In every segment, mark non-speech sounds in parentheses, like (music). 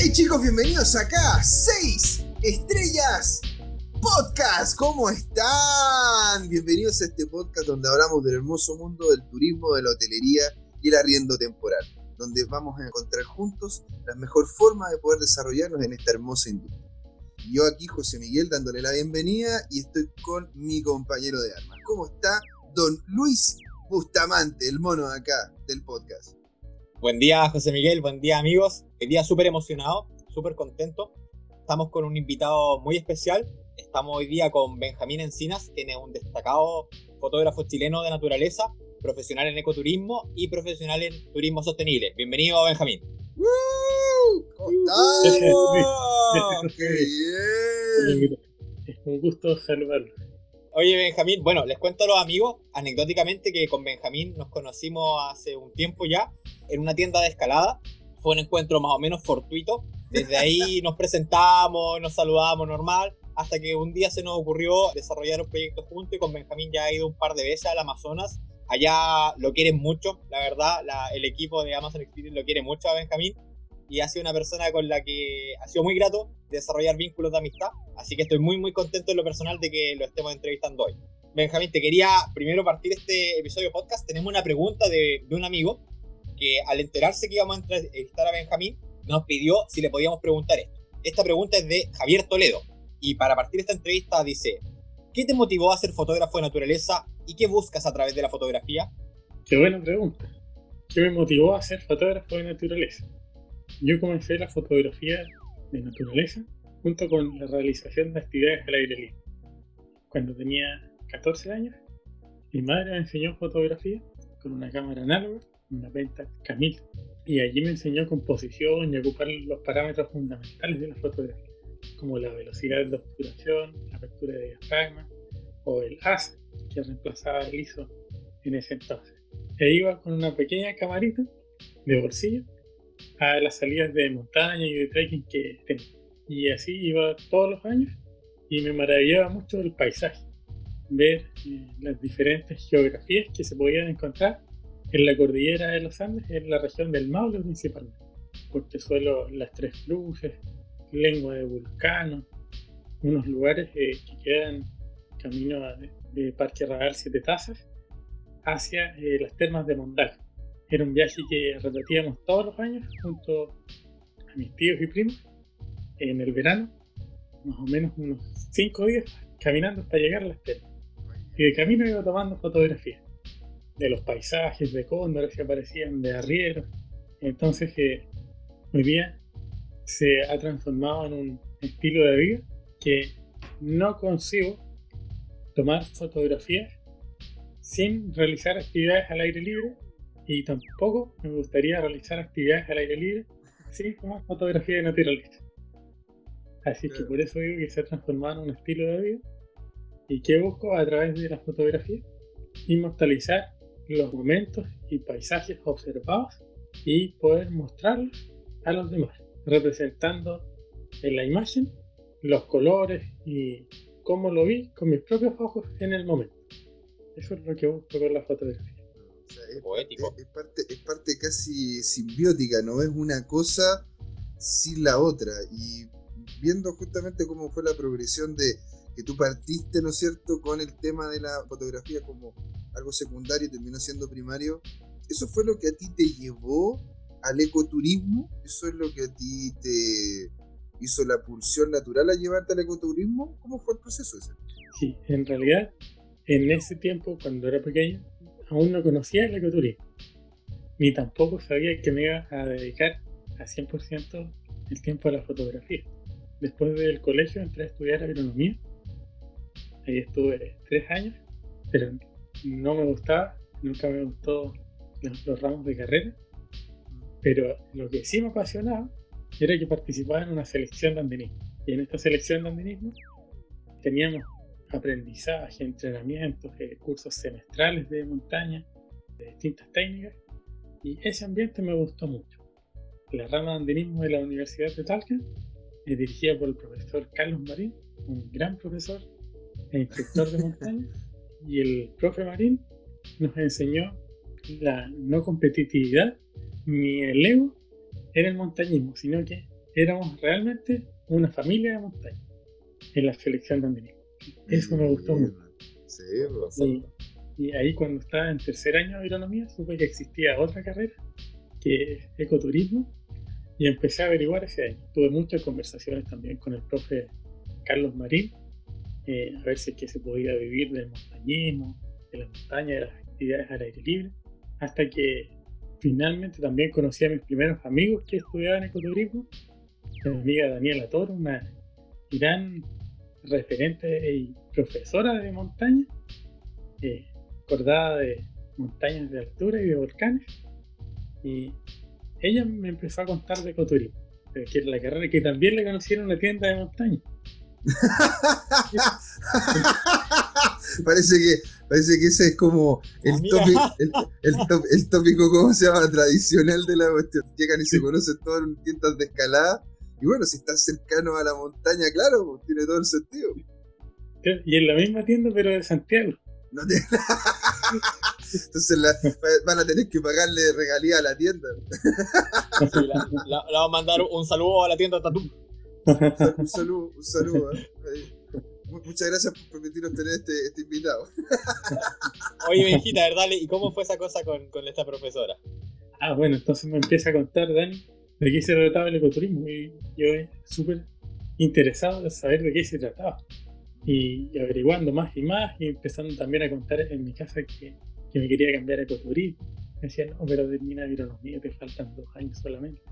Hey chicos, bienvenidos acá. Seis estrellas podcast. ¿Cómo están? Bienvenidos a este podcast donde hablamos del hermoso mundo del turismo, de la hotelería y el arriendo temporal, donde vamos a encontrar juntos la mejor forma de poder desarrollarnos en esta hermosa industria. Yo aquí, José Miguel, dándole la bienvenida y estoy con mi compañero de armas. ¿Cómo está don Luis Bustamante, el mono acá del podcast? Buen día, José Miguel. Buen día, amigos. El día súper emocionado, súper contento. Estamos con un invitado muy especial. Estamos hoy día con Benjamín Encinas, quien es un destacado fotógrafo chileno de naturaleza, profesional en ecoturismo y profesional en turismo sostenible. Bienvenido, Benjamín. ¿Cómo estamos? (laughs) ¡Qué bien! Es un gusto saludarlo. Oye, Benjamín, bueno, les cuento a los amigos, anecdóticamente, que con Benjamín nos conocimos hace un tiempo ya en una tienda de escalada. Fue un encuentro más o menos fortuito. Desde ahí (laughs) nos presentamos, nos saludamos normal, hasta que un día se nos ocurrió desarrollar un proyecto juntos y con Benjamín ya ha ido un par de veces al Amazonas. Allá lo quieren mucho, la verdad, el equipo de Amazon Experience lo quiere mucho a Benjamín y ha sido una persona con la que ha sido muy grato desarrollar vínculos de amistad. Así que estoy muy, muy contento en lo personal de que lo estemos entrevistando hoy. Benjamín, te quería primero partir este episodio podcast. Tenemos una pregunta de, de un amigo que al enterarse que íbamos a entrevistar a Benjamín, nos pidió si le podíamos preguntar esto. Esta pregunta es de Javier Toledo. Y para partir esta entrevista dice, ¿qué te motivó a ser fotógrafo de naturaleza y qué buscas a través de la fotografía? Qué buena pregunta. ¿Qué me motivó a ser fotógrafo de naturaleza? Yo comencé la fotografía de naturaleza junto con la realización de actividades al aire libre. Cuando tenía 14 años, mi madre me enseñó fotografía con una cámara análoga, una Pentax Camil, y allí me enseñó composición y ocupar los parámetros fundamentales de la fotografía, como la velocidad de obturación, la apertura de diafragma o el AS, que reemplazaba el ISO en ese entonces. E iba con una pequeña camarita de bolsillo a las salidas de montaña y de trekking que tenía. Y así iba todos los años y me maravillaba mucho el paisaje, ver eh, las diferentes geografías que se podían encontrar en la cordillera de los Andes, en la región del Maule principalmente, porque suelo las tres cruces, lengua de vulcano, unos lugares eh, que quedan camino de, Parque Radar Siete Tazas hacia eh, las termas de Mondal era un viaje que repetíamos todos los años junto a mis tíos y primos en el verano, más o menos unos 5 días caminando hasta llegar a la termas. Y de camino iba tomando fotografías de los paisajes, de cóndores que aparecían, de arrieros. Entonces que hoy día se ha transformado en un estilo de vida que no consigo tomar fotografías sin realizar actividades al aire libre y tampoco me gustaría realizar actividades al aire libre sin como fotografía de naturaleza. Así que por eso digo que se ha transformado en un estilo de vida y que busco a través de la fotografía inmortalizar los momentos y paisajes observados y poder mostrarlos a los demás, representando en la imagen los colores y cómo lo vi con mis propios ojos en el momento. Eso es lo que busco con la fotografía es, Poético. Es, parte, es parte casi simbiótica, no es una cosa sin la otra. Y viendo justamente cómo fue la progresión de que tú partiste, ¿no es cierto?, con el tema de la fotografía como algo secundario terminó siendo primario, ¿eso fue lo que a ti te llevó al ecoturismo? ¿Eso es lo que a ti te hizo la pulsión natural a llevarte al ecoturismo? ¿Cómo fue el proceso ese? Sí, en realidad, en ese tiempo, cuando era pequeño, aún no conocía el ecoturismo, ni tampoco sabía que me iba a dedicar a 100% el tiempo a la fotografía. Después del colegio entré a estudiar agronomía. Ahí estuve tres años, pero no me gustaba, nunca me gustó los, ramos de carrera. Pero lo que sí me apasionaba era que participaba en una selección de andinismo. Y en esta selección de andinismo teníamos aprendizaje, entrenamientos, eh, cursos semestrales de montaña, de distintas técnicas, y ese ambiente me gustó mucho. La rama de andinismo de la Universidad de Talca es dirigida por el profesor Carlos Marín, un gran profesor e instructor de montaña, (laughs) y el profe Marín nos enseñó la no competitividad ni el ego en el montañismo, sino que éramos realmente una familia de montaña en la selección de andinismo. Eso me gustó mucho. Sí, pues. y, y, ahí cuando estaba en tercer año de agronomía supe que existía otra carrera que es ecoturismo y empecé a averiguar ese año. Tuve muchas conversaciones también con el profe Carlos Marín, eh, a ver si es que se podía vivir del montañismo, de la montaña, de las actividades al aire libre, hasta que finalmente también conocí a mis primeros amigos que estudiaban ecoturismo, mi amiga Daniela Toro, una gran referente y profesora de montaña, eh, acordada de montañas de altura y de volcanes, y ella me empezó a contar de ecoturismo, que era la carrera que también le conocieron en una tienda de montaña. (laughs) parece que parece que ese es como el, tópico, el, tópico, ¿cómo se llama? Tradicional de la cuestión. Llegan y se conocen todas en tiendas de escalada. Y bueno, si estás cercano a la montaña, claro, pues, tiene todo el sentido. Y en la misma tienda, pero de Santiago. No tiene... Entonces van a tener que pagarle regalía a la tienda. la, vamos a mandar un saludo a la tienda Tatú. Un (laughs) saludo, un saludo. ¿eh? Muchas gracias por permitirnos tener este, este invitado. (laughs) Oye, Benjita, ¿verdad? ¿Y cómo fue esa cosa con, con, esta profesora? Ah, bueno, entonces me empieza a contar, Dani, de qué se trataba el ecoturismo. Y yo súper interesado de saber de qué se trataba. Y, averiguando más y más, y empezando también a contar en mi casa que, que me quería cambiar a ecoturismo. Me decía, no, pero termina agronomía, te faltan dos años solamente.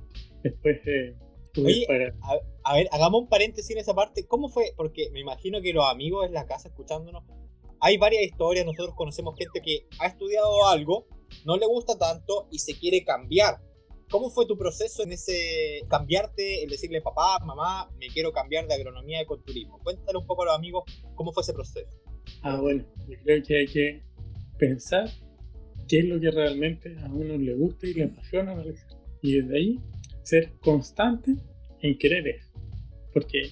Después eh, Oye, a, ver, hagamos un paréntesis en esa parte. ¿Cómo fue? Porque me imagino que los amigos en la casa escuchándonos, hay varias historias. Nosotros conocemos gente que ha estudiado algo, no le gusta tanto y se quiere cambiar. ¿Cómo fue tu proceso en ese cambiarte, el decirle papá, mamá, me quiero cambiar de agronomía a ecoturismo? Cuéntale un poco a los amigos cómo fue ese proceso. Ah, bueno, yo creo que hay que pensar qué es lo que realmente a uno le gusta y le apasiona Y desde ahí ser constante en querer eso. Porque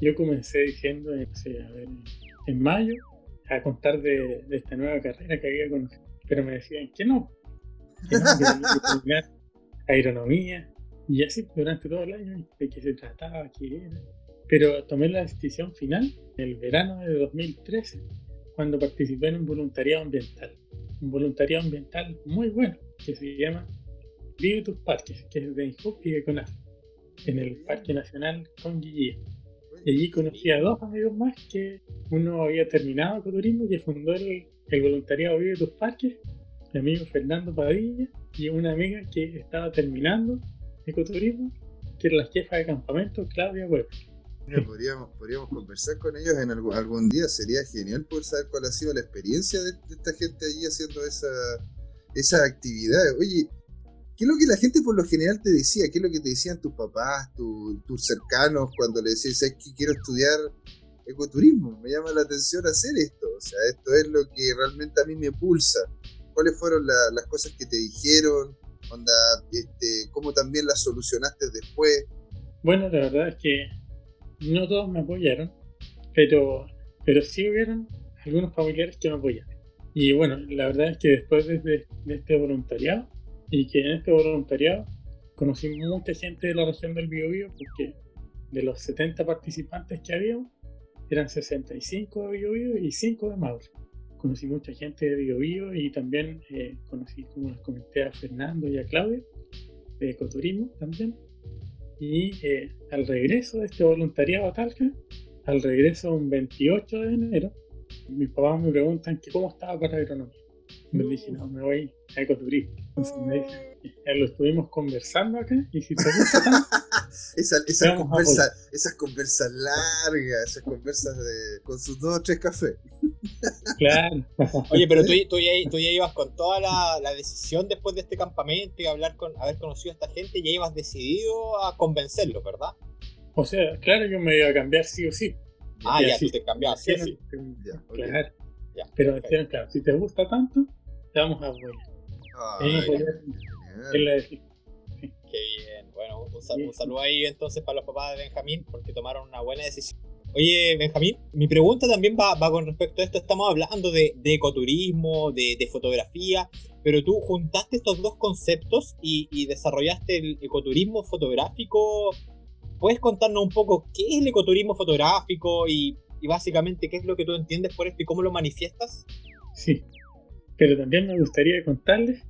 yo comencé diciendo, en mayo, a contar de, esta nueva carrera que había conocido. Pero me decían que no, que (laughs) no, que agronomía. Y así durante todo el año, de qué se trataba, qué era. Pero tomé la decisión final en el verano de 2013, cuando participé en un voluntariado ambiental. Un voluntariado ambiental muy bueno, que se llama Vive tus parques, que es de INJUP y de CONAF, en el Parque Nacional Conguillía. Y allí conocí a dos amigos más que uno había terminado ecoturismo, que fundó el, voluntariado Vive tus parques, mi amigo Fernando Padilla, y una amiga que estaba terminando ecoturismo, que era la jefa de campamento, Claudia Webb. podríamos, podríamos conversar con ellos en algún, algún, día. Sería genial poder saber cuál ha sido la experiencia de, de esta gente allí haciendo esa, esa actividad. Oye, ¿Qué es lo que la gente por lo general te decía? ¿Qué es lo que te decían tus papás, tus cercanos cuando le decías, es que quiero estudiar ecoturismo? Me llama la atención hacer esto. O sea, esto es lo que realmente a mí me pulsa. ¿Cuáles fueron las cosas que te dijeron? Este, ¿Cómo también las solucionaste después? Bueno, la verdad es que no todos me apoyaron, pero, pero sí hubieron algunos familiares que me apoyaron. Y bueno, la verdad es que después de, de este voluntariado, y que en este voluntariado conocí mucha gente de la región del Biobío porque de los 70 participantes que había eran 65 de Biobío y 5 de Maule. Conocí mucha gente de Biobío y también eh, conocí, como les comenté, a Fernando y a Claudia de ecoturismo también. Y eh, al regreso de este voluntariado a Talca, al regreso un 28 de enero, mis papás me preguntan que cómo estaba para agronomía. Me dije, no, me voy a ecoturismo. Me ya lo estuvimos conversando acá y si te gusta (laughs) tanto, esas, conversas, esas conversas largas, esas conversas de, con sus dos o tres cafés. Claro. (laughs) Oye, pero tú, tú, ya, tú ya ibas con toda la, la, decisión después de este campamento y hablar con, haber conocido a esta gente, ya ibas decidido a convencerlo, ¿verdad? O sea, claro, yo me iba a cambiar sí o sí. Ah, ya, tú te cambiabas, sí, sí. Claro. Pero decían, claro, si te gusta tanto, te vamos a Qué bien. Bueno, un, saludo ahí entonces para los papás de Benjamín porque tomaron una buena decisión. Oye, Benjamín, mi pregunta también va, va con respecto a esto. Estamos hablando de, de ecoturismo, de, de, fotografía, pero tú juntaste estos dos conceptos y, y, desarrollaste el ecoturismo fotográfico ¿puedes contarnos un poco qué es el ecoturismo fotográfico y, y básicamente qué es lo que tú entiendes por esto y cómo lo manifiestas? Sí, pero también me gustaría contarles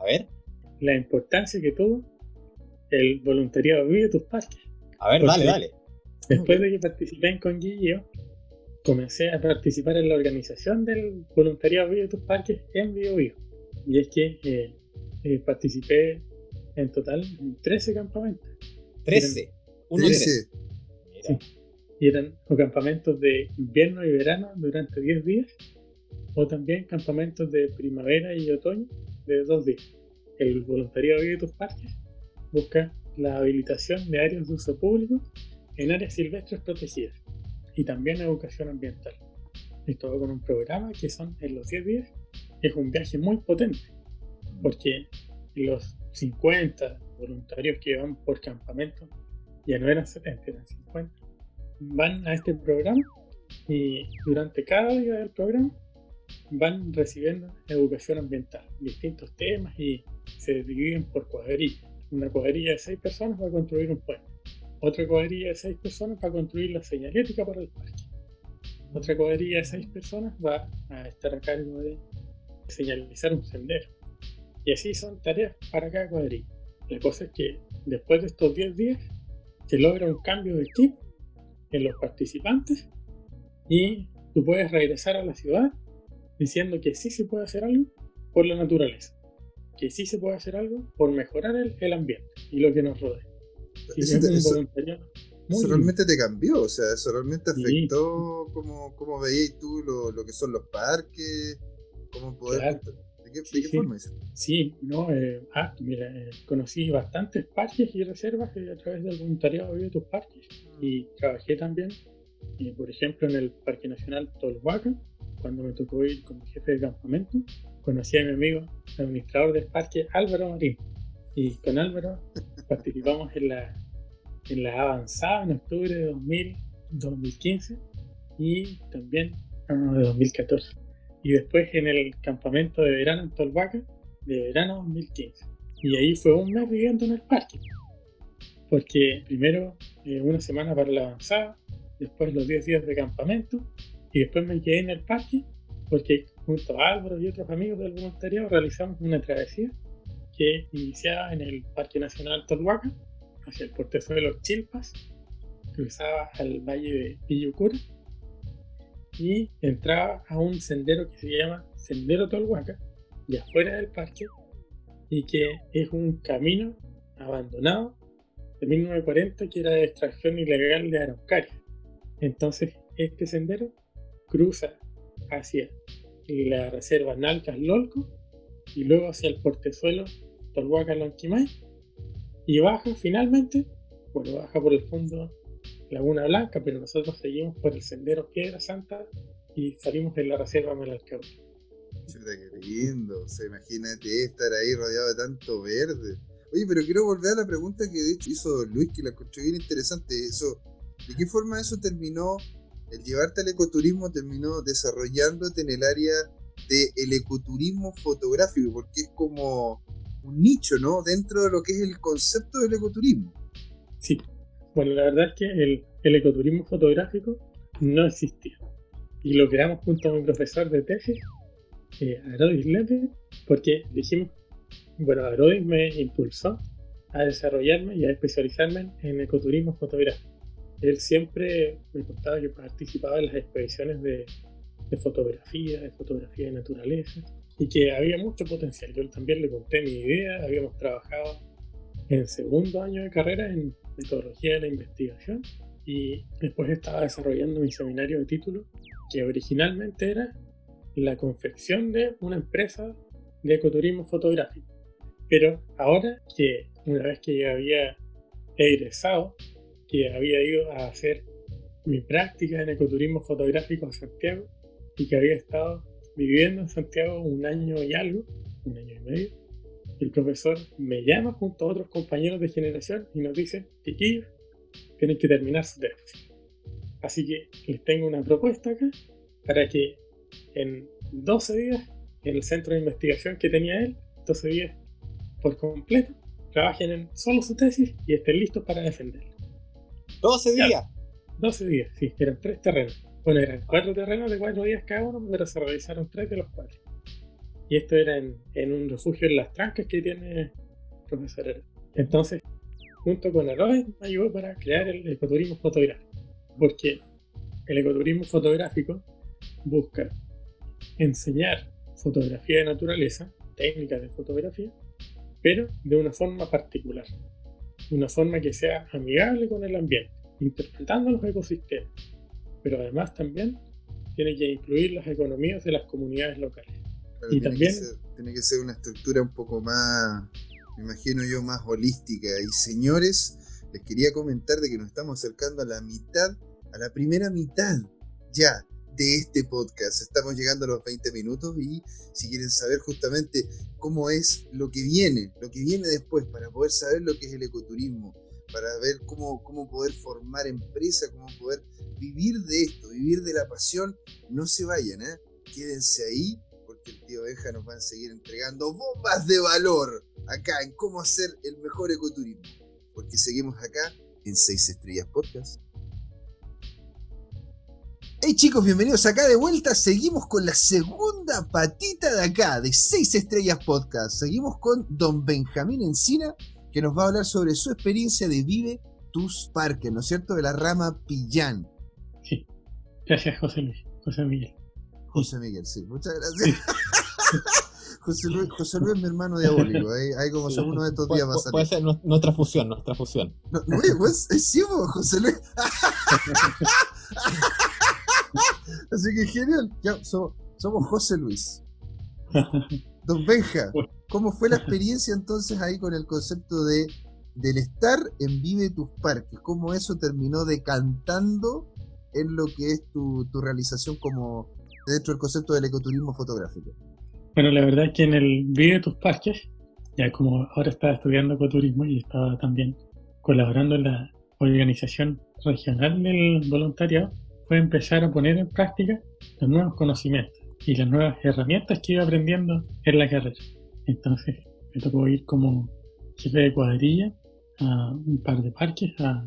A ver, la importancia que tuvo el voluntariado Vive tus Parques. a ver, Ok. dale, dale. Después de que participé en Conguillo, comencé a participar en la organización del voluntariado Vive tus Parques en Bio Bio. Y es que eh, eh, participé en total en 13 campamentos. 13. Uno de Dice, Mira, Y eran o campamentos de invierno y verano durante 10 días, o también campamentos de primavera y otoño de 2 días. El voluntariado Vive tus Parques busca la habilitación de áreas de uso público en áreas silvestres protegidas y también educación ambiental. Y todo con un programa que son en los 10 días. Es un viaje muy potente porque los 50 voluntarios que van por campamento, ya no eran 70, eran 50, van a este programa y durante cada día del programa van recibiendo educación ambiental, distintos temas y se dividen por cuadrillas. Una cuadrilla de 6 personas va a construir un puente, otra cuadrilla de 6 personas va a construir la señalética para el parque, otra cuadrilla de 6 personas va a estar a cargo de señalizar un sendero. Y así son tareas para cada cuadrilla. La cosa es que después de estos 10 días se logra un cambio de chip en los participantes y tú puedes regresar a la ciudad diciendo que sí se puede hacer algo por la naturaleza, que sí se puede hacer algo por mejorar el, el ambiente y lo que nos rodea. Eso es te- eso- eso realmente te cambió, o sea, eso realmente Sí. afectó cómo, cómo veías tú lo, lo que son los parques, cómo poder... Claro. ¿De qué, de Sí, qué sí. forma eso? Sí, no, eh, ah, mira, eh, conocí bastantes parques y reservas eh, a través del voluntariado Vive tus Parques y trabajé también, eh, por ejemplo, en el Parque Nacional Tolhuaca, cuando me tocó ir como jefe de campamento, conocí a mi amigo, administrador del parque Álvaro Marín, y con Álvaro participamos en la, en la avanzada en octubre de 2000, 2015 y también no, de 2014 y después en el campamento de verano en Tolhuaca de verano 2015. Y ahí fue un mes viviendo en el parque. Porque primero eh, una semana para la avanzada, después los 10 días de campamento, y después me quedé en el parque porque junto a Álvaro y otros amigos del voluntariado realizamos una travesía que iniciaba en el Parque Nacional Tolhuaca, hacia el portezuelo Chilpas, cruzaba al valle de Villucura y entraba a un sendero que se llama Sendero Tolhuaca, de afuera del parque, y que es un camino abandonado de 1940 que era de extracción ilegal de araucaria. Entonces, este sendero cruza hacia la reserva Nalcas Lolco y luego hacia el portezuelo Tolhuaca Lonquimay y baja finalmente, bueno, baja por el fondo Laguna Blanca, pero nosotros seguimos por el sendero Piedra Santa y salimos en la reserva Melalcauri. Chuta, qué lindo. O sea, imagínate estar ahí rodeado de tanto verde. Oye, pero quiero volver a la pregunta que de hecho hizo Luis, que la encontré bien interesante. Eso, ¿De qué forma eso terminó, el llevarte al ecoturismo terminó desarrollándote en el área del ecoturismo fotográfico? Porque es como un nicho, ¿no? Dentro de lo que es el concepto del ecoturismo. Sí, bueno, la verdad es que el, el ecoturismo fotográfico no existía. Y lo creamos junto a mi profesor de tesis, eh, Arodis Lepe, porque dijimos, bueno, Arodis me impulsó a desarrollarme y a especializarme en ecoturismo fotográfico. Él siempre me contaba que participaba en las expediciones de, de fotografía, de fotografía de naturaleza, y que había mucho potencial. Yo también le conté mi idea, habíamos trabajado en segundo año de carrera en metodología de la investigación y después estaba desarrollando mi seminario de título que originalmente era la confección de una empresa de ecoturismo fotográfico. Pero ahora que una vez que ya había egresado, que había ido a hacer mi práctica en ecoturismo fotográfico a Santiago y que había estado viviendo en Santiago un año y algo, un año y medio, el profesor me llama junto a otros compañeros de generación y nos dice, chiquillos, tienen que terminar su tesis. Así que les tengo una propuesta acá para que en 12 días, en el centro de investigación que tenía él, 12 días por completo, trabajen en solo su tesis y estén listos para defenderla. 12 Ya. días. 12 días, sí, eran tres terrenos. Bueno, eran cuatro terrenos de cuatro días cada uno, pero se realizaron tres de los cuatro. Y esto era en, en un refugio en las trancas que tiene el profesor. Entonces, junto con Aloy, me ayudó para crear el ecoturismo fotográfico. Porque el ecoturismo fotográfico busca enseñar fotografía de naturaleza, técnicas de fotografía, pero de una forma particular. De una forma que sea amigable con el ambiente, interpretando los ecosistemas. Pero además también tiene que incluir las economías de las comunidades locales. Claro, Y tiene también- Que ser, tiene que ser una estructura un poco más, me imagino yo, más holística. Y señores, les quería comentar de que nos estamos acercando a la mitad, a la primera mitad ya de este podcast. Estamos llegando a los 20 minutos y si quieren saber justamente cómo es lo que viene, lo que viene después, para poder saber lo que es el ecoturismo, para ver cómo, cómo poder formar empresa, cómo poder vivir de esto, vivir de la pasión, no se vayan, ¿eh? quédense ahí porque el tío Benja nos va a seguir entregando bombas de valor acá en cómo hacer el mejor ecoturismo. Porque seguimos acá en 6 Estrellas Podcast. Hey chicos, bienvenidos acá de vuelta. Seguimos con la segunda patita de acá, de 6 Estrellas Podcast. Seguimos con don Benjamín Encina, que nos va a hablar sobre su experiencia de Vive tus Parques, ¿no es cierto? De la rama Pillán. Sí. Gracias, José Luis. José Miguel. José Miguel, sí, muchas gracias. (laughs) José Luis, José Luis es mi hermano diabólico, ahí, ahí como Sí. uno de estos días va a salir. puede ser nu- nuestra fusión, nuestra fusión. No, no, oye, pues, es sí, po, José Luis. (laughs) (laughs) Así que genial. Ya, so- somos José Luis. (laughs) Don Benja. ¿cómo fue la experiencia entonces ahí con el concepto de del estar en Vive tus Parques? ¿Cómo eso terminó decantando en lo que es tu, tu realización como dentro del concepto del ecoturismo fotográfico? Bueno, la verdad es que en el Vive tus Parques, ya como ahora estaba estudiando ecoturismo y estaba también colaborando en la organización regional del voluntariado, fue empezar a poner en práctica los nuevos conocimientos y las nuevas herramientas que iba aprendiendo en la carrera. Entonces me tocó ir como jefe de cuadrilla a un par de parques, a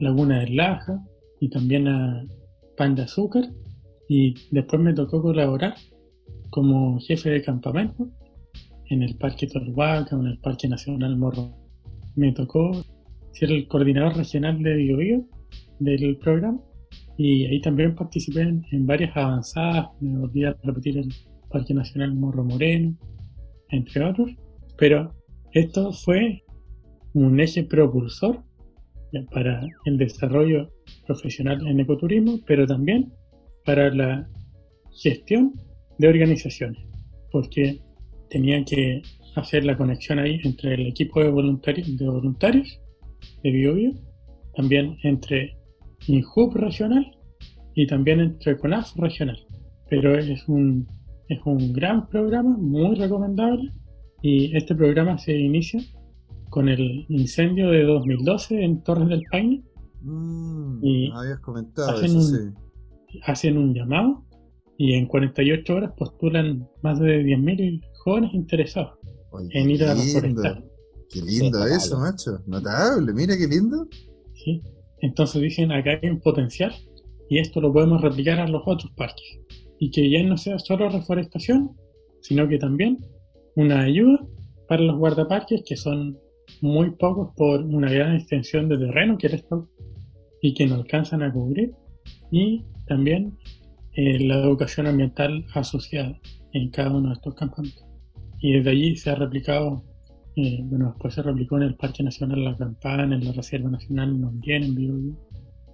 Laguna del Laja y también a Pan de Azúcar. Y después me tocó colaborar como jefe de campamento en el Parque Tolhuaca, en el Parque Nacional Morro. Me tocó ser el coordinador regional de Biobío del programa y ahí también participé en, en varias avanzadas, me volví a repetir el Parque Nacional Morro Moreno, entre otros, pero esto fue un eje propulsor para el desarrollo profesional en ecoturismo, pero también para la gestión de organizaciones, porque tenía que hacer la conexión ahí entre el equipo de de, voluntarios de BioBio, también entre INHUB regional y también entre CONAF regional. Pero es un, es un gran programa, muy recomendable, y este programa se inicia con el incendio de 2012 en Torres del Paine. Mm, Y habías comentado hacen eso, un- sí. hacen un llamado y en 48 horas postulan más de 10.000 jóvenes interesados Oye, en ir a lindo, reforestar. qué lindo Sí, eso, notable. macho. Notable, mira qué lindo. ¿sí? Entonces dicen, acá hay un potencial y esto lo podemos replicar a los otros parques. Y que ya no sea solo reforestación, sino que también una ayuda para los guardaparques, que son muy pocos por una gran extensión de terreno que les toca y que no alcanzan a cubrir. Y también eh, la educación ambiental asociada en cada uno de estos campamentos. Y desde allí se ha replicado, eh, bueno, después se replicó en el Parque Nacional La Campana, en la Reserva Nacional Nonguén, en Biobío,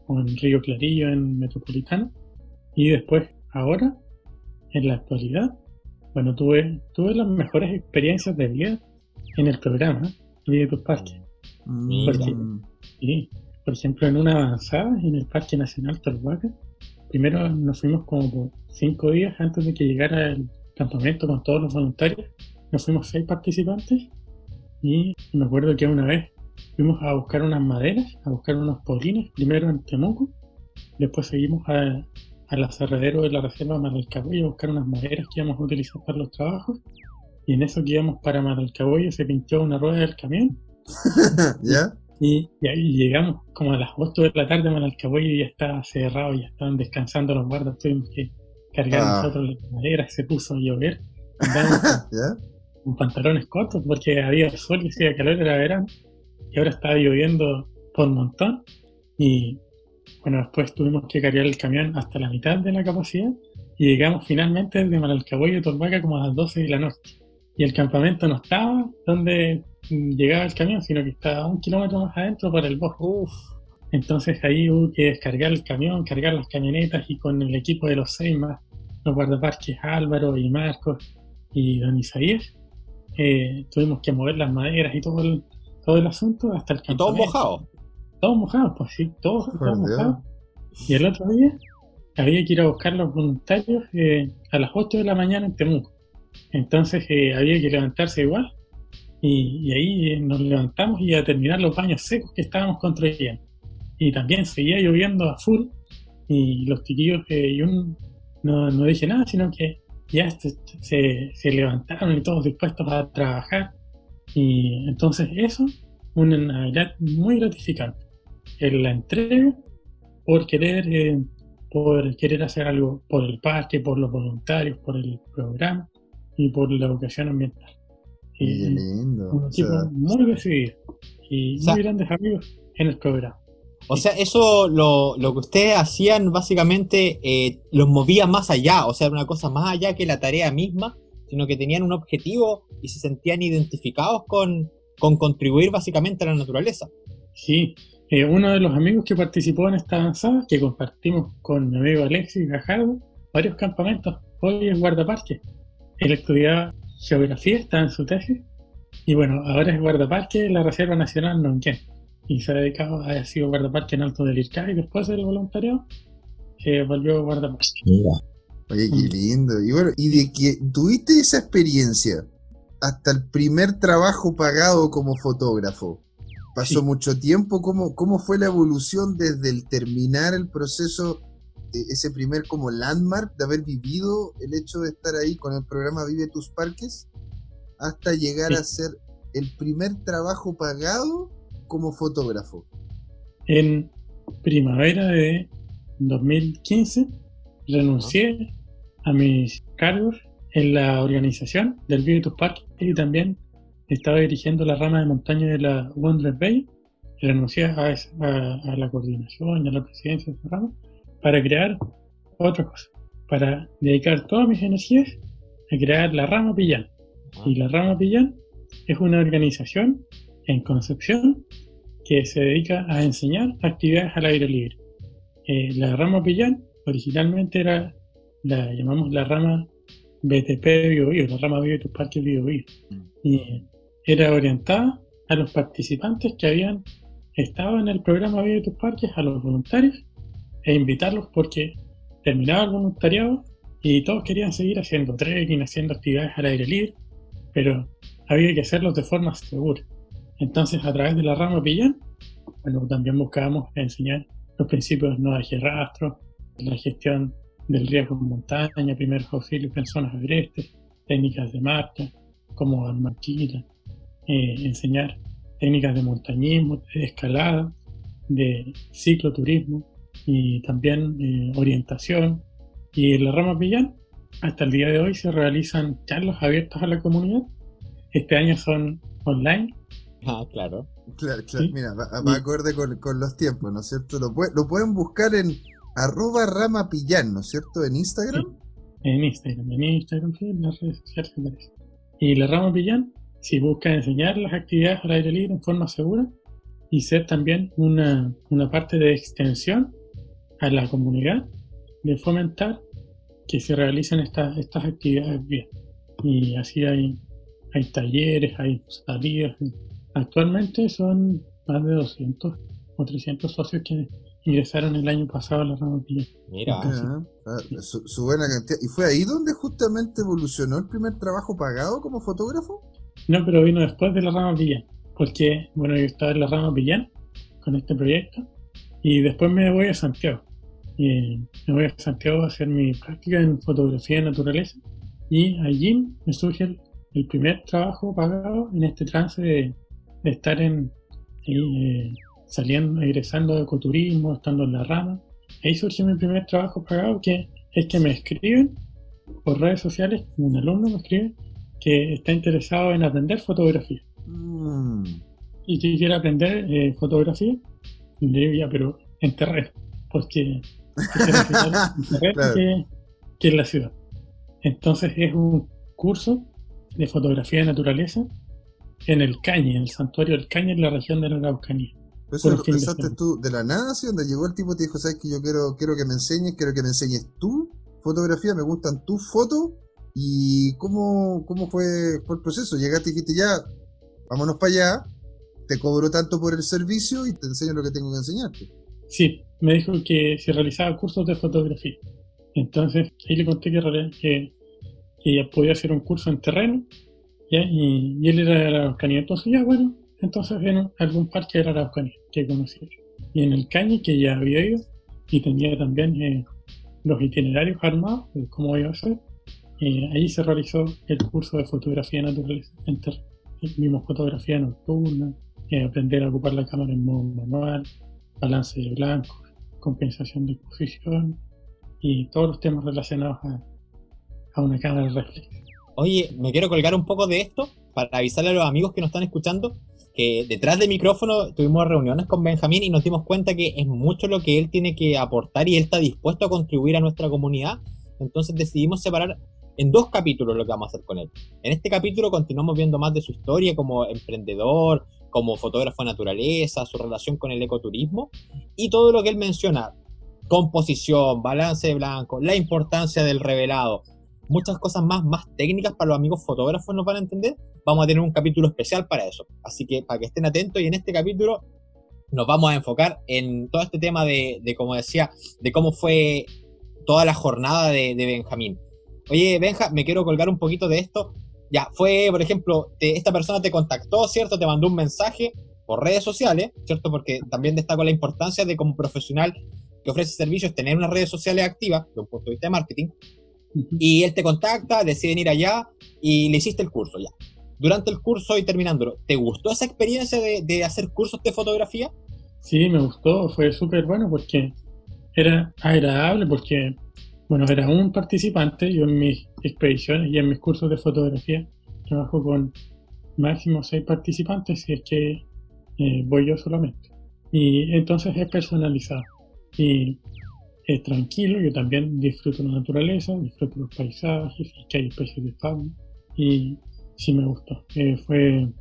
o en Río Clarillo, en Metropolitano. Y después, ahora, en la actualidad, bueno, tuve, tuve las mejores experiencias de vida en el programa Vive tus parques. Mm, Y, por ejemplo, en una avanzada en el Parque Nacional Tolhuaca, primero nos fuimos como por cinco días antes de que llegara el campamento con todos los voluntarios. Nos fuimos seis participantes y me acuerdo que una vez fuimos a buscar unas maderas, a buscar unos polines, primero en Temuco, después seguimos a, al aserradero de la reserva Maralcaboy a buscar unas maderas que íbamos a utilizar para los trabajos. Y en eso que íbamos para Maralcaboy se pinchó una rueda del camión (laughs) ¿Ya? Y, ahí llegamos como a las 8 de la tarde, Manalcahuello y ya estaba cerrado, ya estaban descansando los guardas, tuvimos que cargar Ah. nosotros las maderas, se puso a llover, (laughs) ¿Ya? Con pantalones cortos porque había sol y hacía calor, era verano, y ahora estaba lloviendo por montón. Y bueno, después tuvimos que cargar el camión hasta la mitad de la capacidad y llegamos finalmente desde Manalcahuello a Torbaca como a las 12 de la noche. Y el campamento no estaba donde llegaba el camión, sino que estaba un kilómetro más adentro por el bosque. Entonces ahí hubo que descargar el camión, cargar las camionetas y con el equipo de los seis más, los guardaparques Álvaro y Marcos y Don Isaías, eh, tuvimos que mover las maderas y todo el, todo el asunto hasta el Y todos campamento. mojados. Todos mojados, pues sí, todos, todos mojados. Y el otro día había que ir a buscar los voluntarios eh, a las 8 de la mañana en Temuco. Entonces eh, había que levantarse igual. Y, y ahí eh, nos levantamos y a terminar los baños secos que estábamos construyendo. Y también seguía lloviendo a full. Y los chiquillos, eh, yo no, no dije nada, sino que ya se, se, se levantaron y todos dispuestos a trabajar. Y entonces eso, una Navidad muy gratificante. En la entrega por querer, eh, por querer hacer algo por el parque, por los voluntarios, por el programa y por la educación ambiental. Qué Y lindo. un O equipo sea, muy decidido y O sea- muy grandes amigos en el programa. O sea, eso lo, lo que ustedes hacían básicamente eh, los movía más allá, o sea, una cosa más allá que la tarea misma, sino que tenían un objetivo y se sentían identificados con, con contribuir básicamente a la naturaleza. Sí, eh, uno de los amigos que participó en esta avanzada, que compartimos con mi amigo Alexis Gajardo, varios campamentos, hoy es guardaparque. Él estudiaba geografía, estaba en su tesis, y bueno, ahora es guardaparque en la Reserva Nacional Nonquén. Y se ha dedicado, ha sido guardaparque en Alto del Ircá y después del voluntariado se volvió guardaparque. Oye, qué Mm. lindo. Y bueno, y de que tuviste esa experiencia hasta el primer trabajo pagado como fotógrafo. Pasó Sí. mucho tiempo. ¿Cómo, ¿Cómo fue la evolución desde el terminar el proceso, de ese primer como landmark, de haber vivido el hecho de estar ahí con el programa Vive tus Parques, hasta llegar Sí. a ser el primer trabajo pagado como fotógrafo? En primavera de 2015 renuncié a mis cargos en la organización del Vive Tus Parques y también estaba dirigiendo la rama de montaña de la Wondrous Bay. Renuncié a, esa- a- a la coordinación y a la presidencia de esa rama para crear otra cosa, para dedicar todas mis energías a crear la rama Pillán. Y la rama Pillán es una organización en Concepción que se dedica a enseñar actividades al aire libre. Eh, la rama Pillán originalmente era, la llamamos la rama BTP de Bio, Bio, la rama Vive tus parques Bio, Bio. Y era orientada a los participantes que habían estado en el programa Vive tus parques, a los voluntarios, e invitarlos porque terminaba el voluntariado y todos querían seguir haciendo trekking, haciendo actividades al aire libre, pero había que hacerlos de forma segura. Entonces, a través de la rama Pillán, bueno, también buscábamos enseñar los principios no de rastro, la gestión del riesgo en montaña, primeros auxilios en zonas agrestes, técnicas de marcha, cómo armar eh, enseñar técnicas de montañismo, de escalada, de cicloturismo y también eh, orientación. Y en la rama Pillán, hasta el día de hoy se realizan charlas abiertas a la comunidad. Este año son online Ah, claro. Claro, claro. Sí. Mira, va, va acorde con, con los tiempos, ¿no es cierto? Lo, pue- lo pueden buscar en arroba ramapillán, ¿no es cierto? En Instagram. en Instagram, en Instagram, sí, en las redes sociales. Y la rama Pillán, si busca enseñar las actividades al aire libre en forma segura y ser también una, una parte de extensión a la comunidad, de fomentar que se realicen estas, estas actividades bien. Y así hay, hay talleres, hay salidas. Actualmente son más de 200 o 300 socios que ingresaron el año pasado a la rama Pillán. Mira. Entonces, Ah, ah, su, su buena cantidad. ¿Y fue ahí donde justamente evolucionó el primer trabajo pagado como fotógrafo? No, pero vino después de la rama Pillán. Porque, bueno, yo estaba en la rama Pillán con este proyecto y después me voy a Santiago. Y me voy a Santiago a hacer mi práctica en fotografía de naturaleza y allí me surge el, el primer trabajo pagado en este trance de, de estar en, y, saliendo, egresando de ecoturismo, estando en la rama. Ahí surgió mi primer trabajo pagado, que es que me escriben por redes sociales, un alumno me escribe que está interesado en aprender fotografía. Mm. Y que quiere aprender eh, fotografía. Y le digo, ya, pero en terreno, porque (laughs) en terreno que, que en la ciudad. Entonces es un curso de fotografía de naturaleza en el Cañe, en el santuario del Cañe, en la región de la Araucanía. ¿Eso lo pensaste tú de la nada, donde llegó el tipo y te dijo, sabes que yo quiero, quiero que me enseñes, quiero que me enseñes tú fotografía, me gustan tus fotos? ¿Y cómo, cómo fue, fue el proceso? Llegaste y dijiste, ya, vámonos para allá, te cobro tanto por el servicio y te enseño lo que tengo que enseñarte. Sí, me dijo que se realizaba cursos de fotografía. Entonces, ahí le conté que, que, que podía hacer un curso en terreno, Y, él era de Araucanía. Entonces, ya bueno, entonces vino algún parque de la Araucanía que conocí. Y en el Cañe, que ya había ido, y tenía también eh, los itinerarios armados, de cómo iba a ser, eh, ahí se realizó el curso de fotografía naturaleza. Vimos fotografía nocturna, eh, aprender a ocupar la cámara en modo manual, balance de blanco, compensación de exposición y todos los temas relacionados a, a una cámara reflex. Oye, me quiero colgar un poco de esto para avisarle a los amigos que nos están escuchando que detrás de micrófono tuvimos reuniones con Benjamín y nos dimos cuenta que es mucho lo que él tiene que aportar y él está dispuesto a contribuir a nuestra comunidad. Entonces decidimos separar en dos capítulos lo que vamos a hacer con él. En este capítulo continuamos viendo más de su historia como emprendedor, como fotógrafo de naturaleza, su relación con el ecoturismo y todo lo que él menciona, composición, balance de blanco, la importancia del revelado, muchas cosas más, más técnicas para los amigos fotógrafos nos van a entender, vamos a tener un capítulo especial para eso. Así que para que estén atentos y en este capítulo nos vamos a enfocar en todo este tema de, de como decía, de cómo fue toda la jornada de, de Benjamín. Oye, Benja, me quiero colgar un poquito de esto. Ya, fue, por ejemplo, esta persona te contactó, ¿cierto? Te mandó un mensaje por redes sociales, ¿cierto? Porque también destaco la importancia de como profesional que ofrece servicios tener unas redes sociales activas, de un punto de vista de marketing. Y él te contacta, deciden ir allá y le hiciste el curso ya. Durante el curso y terminándolo, ¿te gustó esa experiencia de, de hacer cursos de fotografía? Sí, me gustó, fue súper bueno porque era agradable, porque bueno, era un participante. Yo en mis expediciones y en mis cursos de fotografía trabajo con máximo seis participantes si es que eh, voy yo solamente. Y entonces es personalizado. Y es tranquilo, yo también disfruto la naturaleza, disfruto los paisajes y que hay especies de fauna. Y sí me gustó. Eh, fue.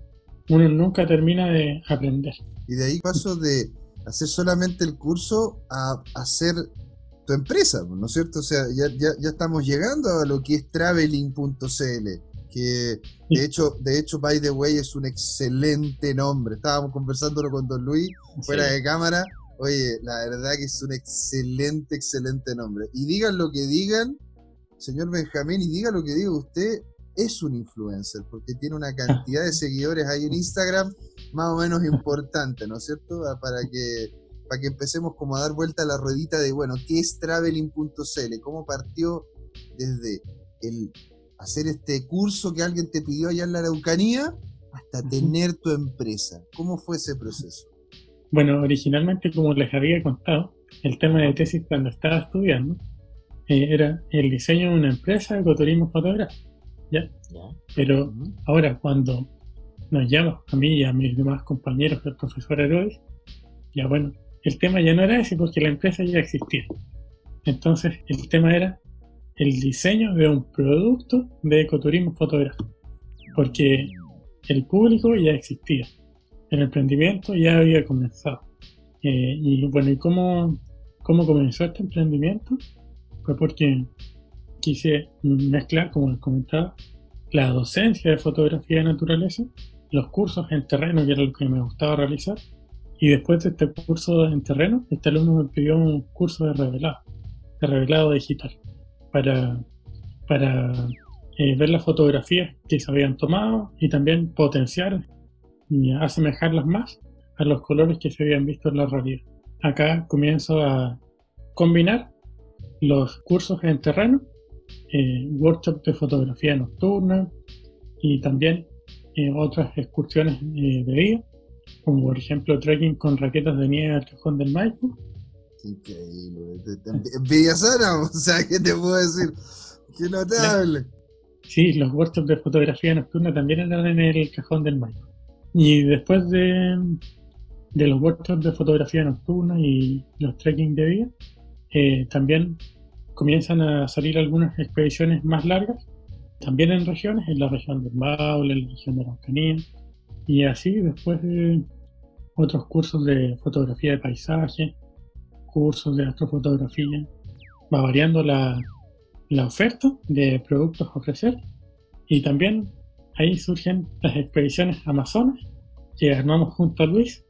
Uno nunca termina de aprender. Y de ahí paso de hacer solamente el curso a hacer tu empresa, ¿no es cierto? O sea, ya, ya, estamos llegando a lo que es traveling.cl, que de hecho, de hecho, by the way, es un excelente nombre. Estábamos conversándolo con Don Luis fuera de cámara. Oye, la verdad que es un excelente, excelente nombre. Y digan lo que digan, señor Benjamín, y diga lo que diga usted, es un influencer, porque tiene una cantidad de (laughs) seguidores ahí en Instagram más o menos importante, ¿no es cierto? Para que para que empecemos como a dar vuelta a la ruedita de, bueno, ¿qué es traveling.cl? ¿Cómo partió desde el hacer este curso que alguien te pidió allá en la Araucanía hasta tener tu empresa? ¿Cómo fue ese proceso? Bueno, originalmente, como les había contado, el tema de tesis cuando estaba estudiando eh, era el diseño de una empresa de ecoturismo fotográfico. ¿ya? Pero ahora, cuando nos llaman a mí y a mis demás compañeros, el profesor Herodes, ya bueno, el tema ya no era ese porque la empresa ya existía. Entonces el tema era el diseño de un producto de ecoturismo fotográfico. Porque el público ya existía. El emprendimiento ya había comenzado. Eh, y bueno, ¿y cómo, cómo comenzó este emprendimiento? Fue porque quise mezclar, como les comentaba, la docencia de fotografía de naturaleza, los cursos en terreno, que era lo que me gustaba realizar, y después de este curso en terreno, este alumno me pidió un curso de revelado, de revelado digital, para, para eh, ver las fotografías que se habían tomado y también potenciar y asemejarlas más a los colores que se habían visto en la realidad. Acá comienzo a combinar los cursos en terreno, eh, workshops de fotografía nocturna y también eh, otras excursiones de día como por ejemplo trekking con raquetas de nieve al cajón del Maipo. Increíble. (laughs) O sea, ¿qué te puedo decir? Qué notable. Sí, los workshops de fotografía nocturna también eran en el cajón del Maipo. Y después de, de los workshops de fotografía nocturna y los trekking de día, eh, también comienzan a salir algunas expediciones más largas, también en regiones, en la región del Maule, en la región de la Araucanía, y así después de otros cursos de fotografía de paisaje, cursos de astrofotografía, va variando la, la oferta de productos a ofrecer y también ahí surgen las expediciones Amazonas que armamos junto a Luis,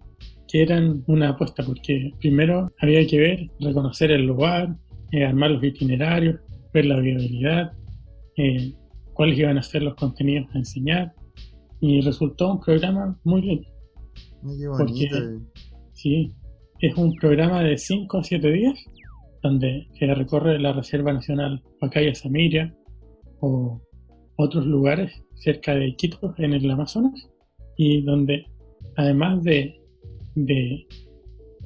que eran una apuesta porque primero había que ver, reconocer el lugar, eh, armar los itinerarios, ver la viabilidad, eh, cuáles iban a ser los contenidos a enseñar y resultó un programa muy lindo. Porque, sí, es un programa de 5 a 7 días donde se recorre la Reserva Nacional Pacaya Samiria o otros lugares cerca de Quito en el Amazonas y donde además de, de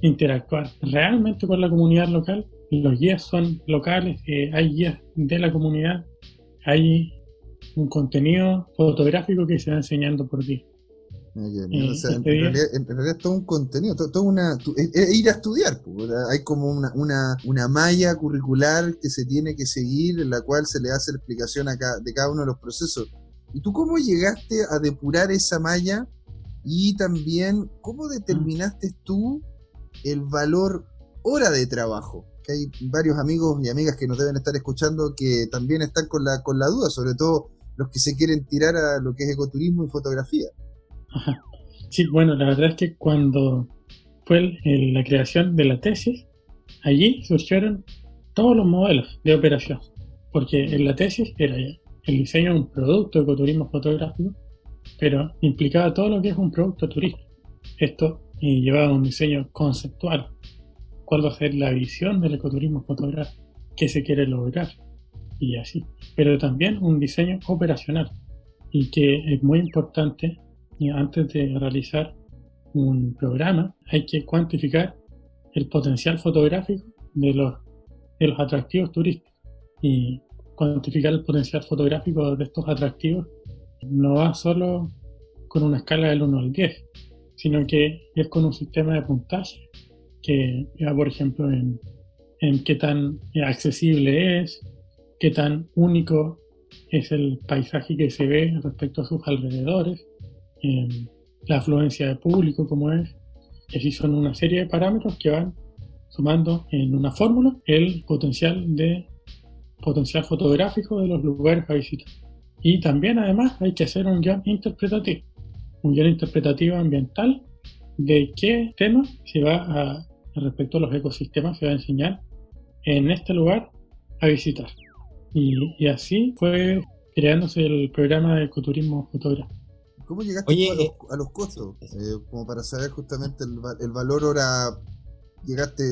interactuar realmente con la comunidad local, los guías son locales, eh, hay guías de la comunidad, hay un contenido fotográfico que se va enseñando por ti. Eh, o sea, en, realidad, es todo un contenido, todo, una, es, ir a estudiar. hay como una, una, una, malla curricular que se tiene que seguir, en la cual se le hace la explicación de cada uno de los procesos. ¿Y tú cómo llegaste a depurar esa malla? Y también, ¿cómo determinaste tú el valor hora de trabajo? Que hay varios amigos y amigas que nos deben estar escuchando que también están con la, con la duda, sobre todo los que se quieren tirar a lo que es ecoturismo y fotografía. (laughs) Sí, bueno, la verdad es que cuando fue la creación de la tesis, allí surgieron todos los modelos de operación, porque en la tesis era el diseño de un producto de ecoturismo fotográfico, pero implicaba todo lo que es un producto turístico. Esto eh, llevaba un diseño conceptual, cuál va a ser la visión del ecoturismo fotográfico, qué se quiere lograr y así, pero también un diseño operacional y que es muy importante antes de realizar un programa hay que cuantificar el potencial fotográfico de los, de los atractivos turísticos. Y cuantificar el potencial fotográfico de estos atractivos no va solo con una escala del 1 al 10, sino que es con un sistema de puntaje que va, por ejemplo, en, en qué tan accesible es, qué tan único es el paisaje que se ve respecto a sus alrededores, la afluencia de público como es, y así son una serie de parámetros que van sumando en una fórmula el potencial de potencial fotográfico de los lugares a visitar. Y también además hay que hacer un guion interpretativo, un guion interpretativo ambiental de qué tema se va a, respecto a los ecosistemas, se va a enseñar en este lugar a visitar. Y, y así fue creándose el programa de ecoturismo fotográfico. ¿Cómo llegaste eh, a, los, costos? Eh, como para saber justamente el, valor ahora, llegaste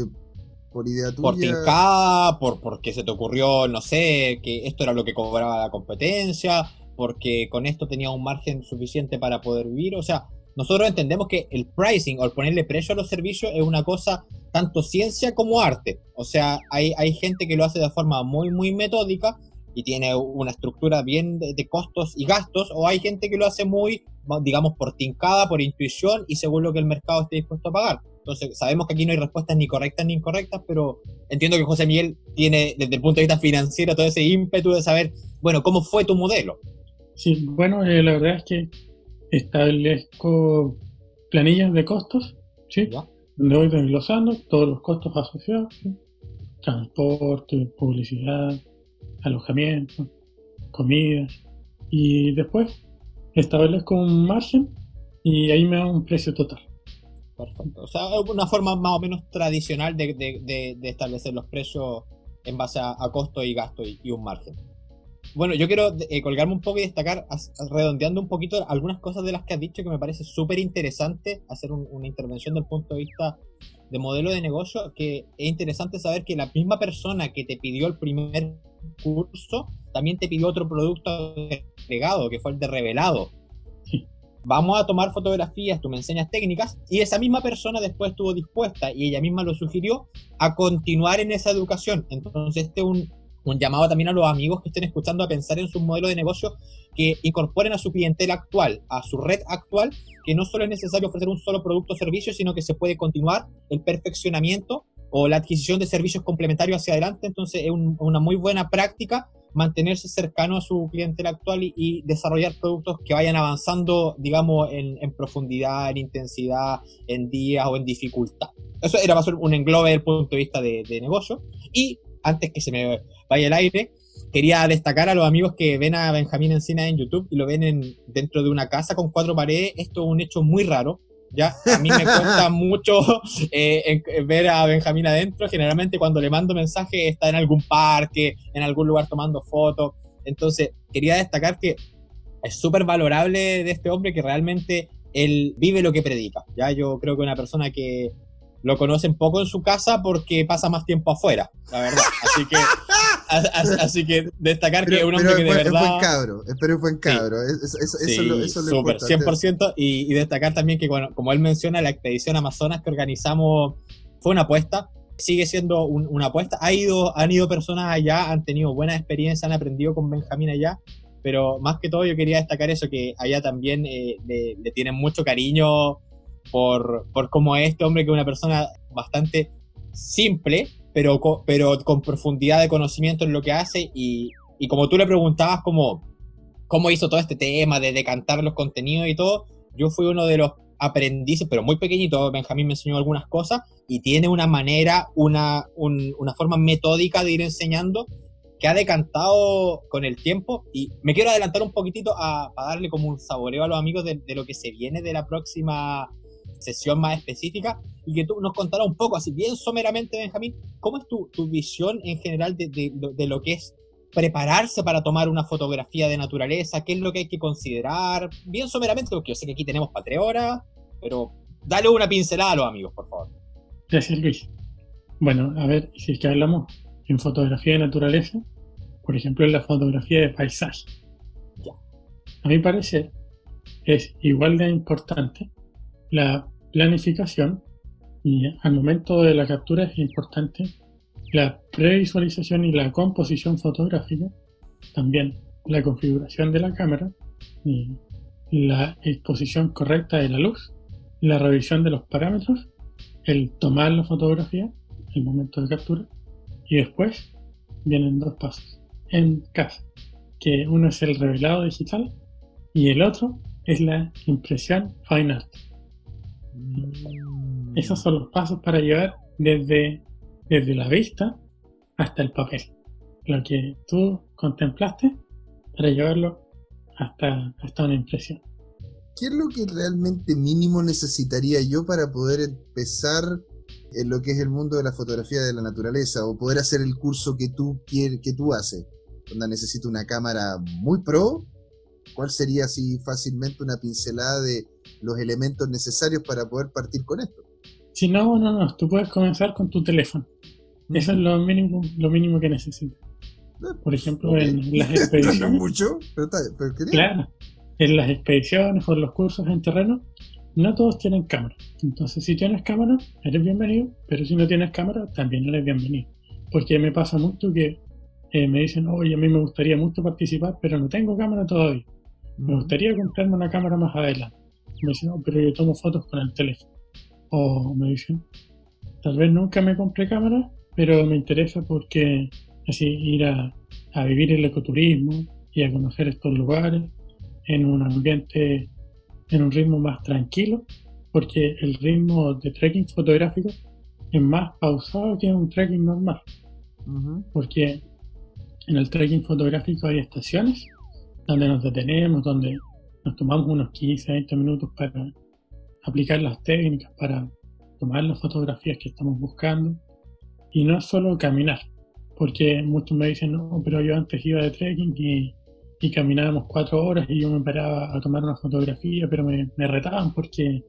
por idea tuya. Por tincada, por porque se te ocurrió, no sé, que esto era lo que cobraba la competencia, porque con esto tenía un margen suficiente para poder vivir. O sea, nosotros entendemos que el pricing o el ponerle precio a los servicios es una cosa tanto ciencia como arte. O sea, hay, hay gente que lo hace de forma muy, muy metódica y tiene una estructura bien de, costos y gastos, o hay gente que lo hace muy, digamos, por tincada, por intuición y según lo que el mercado esté dispuesto a pagar. Entonces, sabemos que aquí no hay respuestas ni correctas ni incorrectas, pero entiendo que José Miguel tiene, desde el punto de vista financiero, todo ese ímpetu de saber, bueno, ¿cómo fue tu modelo? Sí, bueno, eh, la verdad es que establezco planillas de costos, ¿sí? Donde voy desglosando todos los costos asociados, transporte, publicidad, alojamiento, comida. Y después establezco un margen y ahí me da un precio total. Perfecto. O sea, una forma más o menos tradicional de, establecer los precios en base a, costo y gasto y, un margen. Bueno, yo quiero eh, colgarme un poco y destacar, redondeando un poquito algunas cosas de las que has dicho que me parece súper interesante hacer una intervención del punto de vista de modelo de negocio, que es interesante saber que la misma persona que te pidió el primer curso, también te pidió otro producto agregado, que fue el de revelado. Vamos a tomar fotografías, tú me enseñas técnicas, y esa misma persona después estuvo dispuesta, y ella misma lo sugirió, a continuar en esa educación. Entonces, este es un, un llamado también a los amigos que estén escuchando a pensar en su modelo de negocio que incorporen a su clientela actual, a su red actual, que no solo es necesario ofrecer un solo producto o servicio, sino que se puede continuar el perfeccionamiento o la adquisición de servicios complementarios hacia adelante. Entonces es una muy buena práctica mantenerse cercano a su clientela actual y, desarrollar productos que vayan avanzando, digamos, en, profundidad, en intensidad, en días o en dificultad. Eso era más un englobe desde el punto de vista de, de negocio. Y antes que se me vaya el aire, quería destacar a los amigos que ven a Benjamín Encina en YouTube y lo ven en, dentro de una casa con cuatro paredes. Esto es un hecho muy raro. ¿Ya? A mí me cuesta (laughs) mucho eh, ver a Benjamín adentro. Generalmente cuando le mando mensaje está en algún parque, en algún lugar tomando fotos. Entonces, quería destacar que es súper valorable de este hombre que realmente él vive lo que predica. ¿ya? Yo creo que una persona que lo conocen poco en su casa porque pasa más tiempo afuera, la verdad. Así que, (laughs) así que destacar que es un hombre que de verdad. Es buen cabro, pero es buen cabro. eso, eso, lo, eso súper, 100%. Y, y, destacar también que, bueno, como él menciona, la expedición Amazonas que organizamos fue una apuesta. Sigue siendo una apuesta. Ha ido, han ido personas allá, han tenido buenas experiencias, han aprendido con Benjamín allá. Pero más que todo, yo quería destacar eso: que allá también eh, le, le tienen mucho cariño por, por cómo es este hombre, que es una persona bastante simple, pero, pero con profundidad de conocimiento en lo que hace. Y, y como tú le preguntabas cómo, cómo hizo todo este tema de decantar los contenidos y todo, yo fui uno de los aprendices, pero muy pequeñito, Benjamín me enseñó algunas cosas y tiene una manera, una, una forma metódica de ir enseñando que ha decantado con el tiempo y me quiero adelantar un poquitito a, darle como un saboreo a los amigos de, lo que se viene de la próxima sesión más específica y que tú nos contaras un poco, así bien someramente, Benjamín, ¿cómo es tu, tu visión en general de, de, de, lo que es prepararse para tomar una fotografía de naturaleza? ¿Qué es lo que hay que considerar? Bien someramente, porque yo sé que aquí tenemos para tres horas, pero dale una pincelada a los amigos, por favor. Gracias, Luis. Bueno, a ver, si es que hablamos en fotografía de naturaleza, por ejemplo, en la fotografía de paisaje. Ya. A mi parecer, es igual de importante la planificación y al momento de la captura es importante la previsualización y la composición fotográfica, también la configuración de la cámara y la exposición correcta de la luz, la revisión de los parámetros, el tomar la fotografía, el momento de captura y después vienen dos pasos en casa, que uno es el revelado digital y el otro es la impresión fine art. Esos son los pasos para llevar desde, desde la vista hasta el papel. Lo que tú contemplaste para llevarlo hasta, hasta una impresión. ¿Qué es lo que realmente mínimo necesitaría yo para poder empezar en lo que es el mundo de la fotografía de la naturaleza o poder hacer el curso que tú quieres, que tú haces? Necesito una cámara muy pro. ¿Cuál sería así fácilmente una pincelada de los elementos necesarios para poder partir con esto. Si no, no, no, tú puedes comenzar con tu teléfono. Eso es lo mínimo, lo mínimo que necesitas. Por ejemplo, en las (laughs) expediciones. no mucho, pero, Claro, en las expediciones o en los cursos en terreno, no todos tienen cámara. Entonces, si tienes cámara, eres bienvenido, pero si no tienes cámara, también eres bienvenido. Porque me pasa mucho que eh, me dicen, oye, a mí me gustaría mucho participar, pero no tengo cámara todavía. Me gustaría comprarme una cámara más adelante. Me dicen, no, pero yo tomo fotos con el teléfono. O me dicen, tal vez nunca me compré cámara, pero me interesa porque así ir a, a vivir el ecoturismo y a conocer estos lugares en un ambiente, en un ritmo más tranquilo, porque el ritmo de trekking fotográfico es más pausado que un trekking normal. Porque en el trekking fotográfico hay estaciones donde nos detenemos, donde nos tomamos unos 15, 20 minutos para aplicar las técnicas, para tomar las fotografías que estamos buscando. Y no solo caminar, porque muchos me dicen, no, pero yo antes iba de trekking y, y caminábamos cuatro horas y yo me paraba a tomar una fotografía, pero me, retaban porque,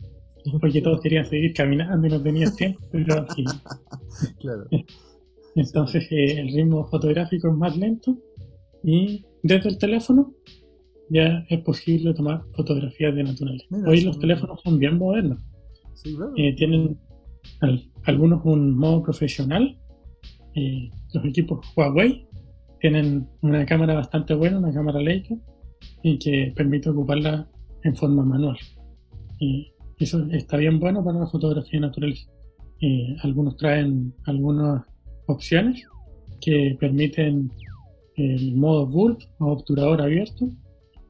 porque todos querían seguir caminando y no tenían tiempo. Pero (laughs) claro. Entonces eh, el ritmo fotográfico es más lento y desde el teléfono ya es posible tomar fotografías de naturaleza. Mira, Hoy los no- teléfonos son bien modernos. Sí, claro. Eh, tienen al- algunos un modo profesional. Eh, los equipos Huawei tienen una cámara bastante buena, una cámara Leica, y que permite ocuparla en forma manual. Y eso está bien bueno para la fotografía naturaleza. Eh, algunos traen algunas opciones que permiten el modo bulb o obturador abierto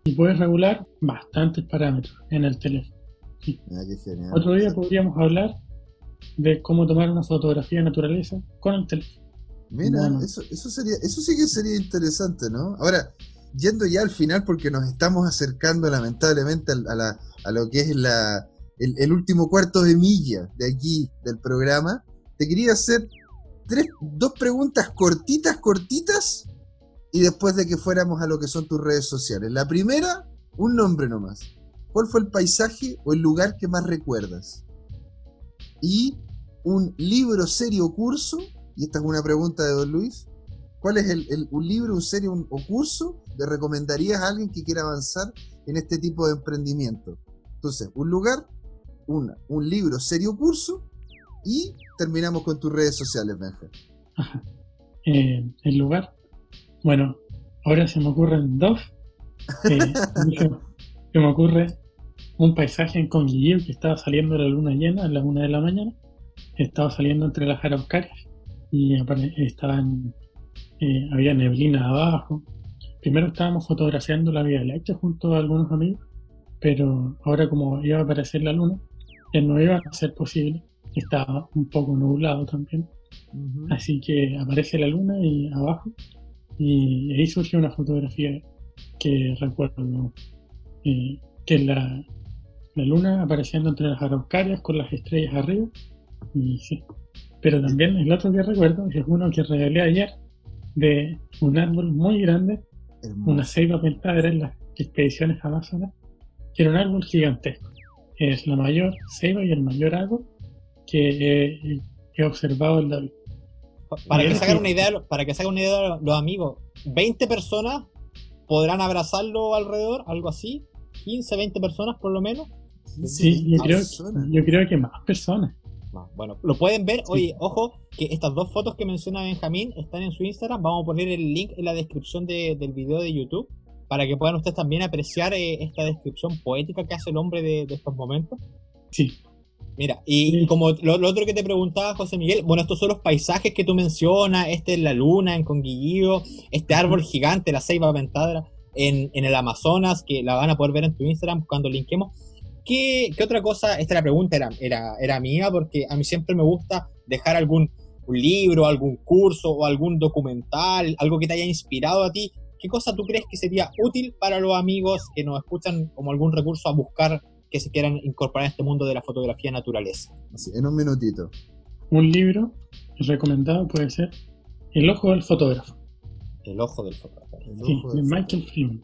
y puedes regular bastantes parámetros en el teléfono. Mira, qué genial. Otro día podríamos hablar de cómo tomar una fotografía de naturaleza con el teléfono. Mira, Bueno. eso, eso sería, eso sí que sería interesante, ¿no? Ahora, yendo ya al final, porque nos estamos acercando lamentablemente a, la- a lo que es la, el, el último cuarto de milla de aquí del programa, te quería hacer tres, dos preguntas cortitas, cortitas, y después de que fuéramos a lo que son tus redes sociales. La primera, un nombre nomás. ¿Cuál fue el paisaje o el lugar que más recuerdas? Y un libro, serie o curso, y esta es una pregunta de Don Luis, ¿cuál es el, un libro, un serie un- o curso que recomendarías a alguien que quiera avanzar en este tipo de emprendimiento? Entonces, un lugar, una, un libro, serie o curso, y terminamos con tus redes sociales, Benja. (laughs) Eh, el lugar. Bueno, ahora se me ocurren dos. Eh, se, (laughs) se me ocurre un paisaje en Conguilleo que estaba saliendo la luna llena a las una de la mañana. Estaba saliendo entre las araucarias y estaban, eh, había neblina abajo. Primero estábamos fotografiando la Vía Láctea junto a algunos amigos, pero ahora como iba a aparecer la luna, ya no iba a ser posible. Estaba un poco nublado también. Así que aparece la luna y abajo y ahí surge una fotografía que recuerdo eh, que la, la luna apareciendo entre las araucarias con las estrellas arriba y sí. Pero también el otro que recuerdo es uno que regalé ayer de un árbol muy grande, Hermoso. una ceiba pentadera en las expediciones amazonas, que era un árbol gigantesco. Es la mayor ceiba y el mayor árbol que he, he observado en la vida. Pa- Para que se una idea, para que se hagan una idea los amigos, 20 personas podrán abrazarlo alrededor, algo así, 15, 20 personas por lo menos. Sí, yo creo, yo creo que más personas. No, Bueno, lo pueden ver. Oye, ojo, que estas dos fotos que menciona Benjamín están en su Instagram. Vamos a poner el link en la descripción de- del video de YouTube para que puedan ustedes también apreciar eh, esta descripción poética que hace el hombre de, de estos momentos. Sí, Mira, y, como lo, lo otro que te preguntaba José Miguel, bueno, estos son los paisajes que tú mencionas, este es la luna en Conguillío, este árbol gigante, la ceiba ventadra en, en el Amazonas, que la van a poder ver en tu Instagram cuando linquemos. ¿Qué, qué otra cosa? Esta la pregunta era, era, era mía, porque a mí siempre me gusta dejar algún libro, algún curso o algún documental, algo que te haya inspirado a ti. ¿Qué cosa tú crees que sería útil para los amigos que nos escuchan como algún recurso a buscar que se quieran incorporar a este mundo de la fotografía naturaleza? Así, en un minutito. un libro recomendado puede ser El ojo del fotógrafo, El ojo del fotógrafo. El sí, ojo de Michael Freeman.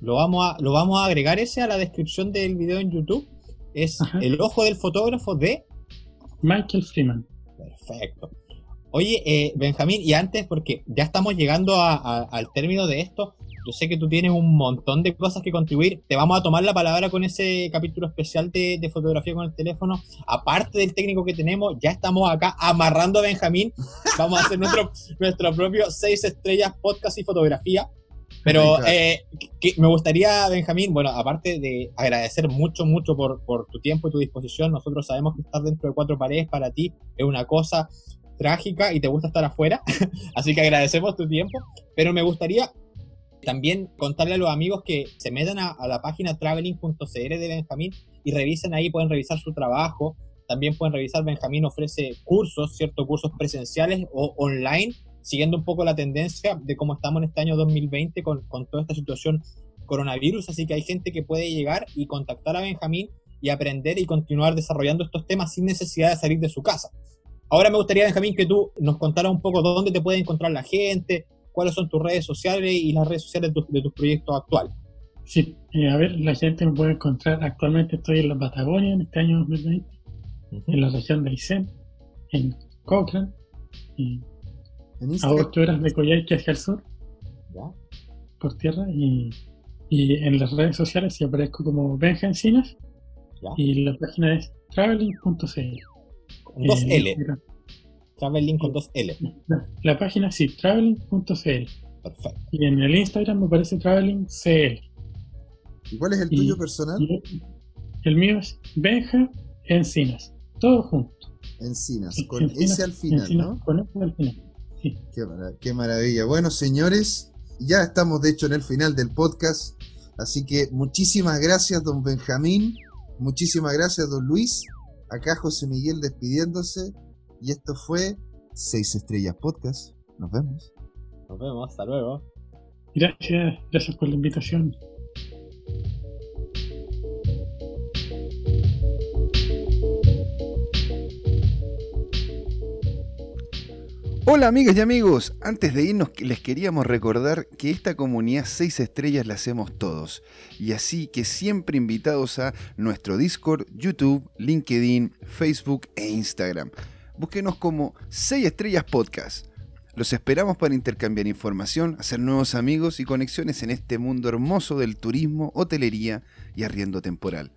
Lo vamos, a, lo vamos a agregar ese a la descripción del video en YouTube. Es Ajá. el ojo del fotógrafo de... Michael Freeman. Perfecto. Oye, eh, Benjamín, y antes, porque ya estamos llegando a- a- al término de esto, yo sé que tú tienes un montón de cosas que contribuir. Te vamos a tomar la palabra con ese capítulo especial de, de fotografía con el teléfono. Aparte del técnico que tenemos, ya estamos acá amarrando a Benjamín. Vamos a hacer nuestro, (laughs) nuestro propio seis estrellas podcast y fotografía. Pero eh, que- me gustaría, Benjamín, bueno, aparte de agradecer mucho, mucho por, por tu tiempo y tu disposición, nosotros sabemos que estar dentro de cuatro paredes para ti es una cosa trágica y te gusta estar afuera, (laughs) así que agradecemos tu tiempo, pero me gustaría también contarle a los amigos que se metan a, la página traveling.cl de Benjamín y revisen ahí, pueden revisar su trabajo, también pueden revisar, Benjamín ofrece cursos, ciertos cursos presenciales o online, siguiendo un poco la tendencia de cómo estamos en este año 2020 con, con toda esta situación coronavirus, así que hay gente que puede llegar y contactar a Benjamín y aprender y continuar desarrollando estos temas sin necesidad de salir de su casa. Ahora me gustaría, Benjamín, que tú nos contaras un poco dónde te puede encontrar la gente, cuáles son tus redes sociales y las redes sociales de, tu- de tus proyectos actuales. Sí, eh, a ver, la gente me puede encontrar. Actualmente estoy en la Patagonia en este año 2020, en la región de Aysén, en Cochrane, y a Instagram. 8 horas de Coyhaique hacia el sur, ¿Ya? por tierra, y Y en las redes sociales sí aparezco como Benja Encinas. ¿Ya? Y la página es traveling.cl. Con dos Eh, L. Traveling con dos L. La, página sí, traveling.cl. Perfecto. Y en el Instagram me aparece traveling.cl. ¿Y cuál es el Y- tuyo personal? El mío es Benja Encinas. Todo junto. Encinas, con Encinas- S al final, Encinas ¿no? Con S al final. Sí. Qué, qué maravilla. Bueno, señores, ya estamos de hecho en el final del podcast. Así que muchísimas gracias, don Benjamín. Muchísimas gracias, don Luis. Acá José Miguel despidiéndose. Y esto fue Seis Estrellas Podcast. Nos vemos. Nos vemos. Hasta luego. Gracias, gracias por la invitación. Hola amigas y amigos, antes de irnos les queríamos recordar que esta comunidad 6 estrellas la hacemos todos y así que siempre invitados a nuestro Discord, YouTube, LinkedIn, Facebook e Instagram. Búsquenos como 6 estrellas podcast. Los esperamos para intercambiar información, hacer nuevos amigos y conexiones en este mundo hermoso del turismo, hotelería y arriendo temporal.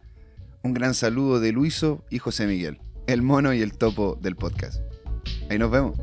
Un gran saludo de Luiso y José Miguel, el mono y el topo del podcast. Ahí nos vemos.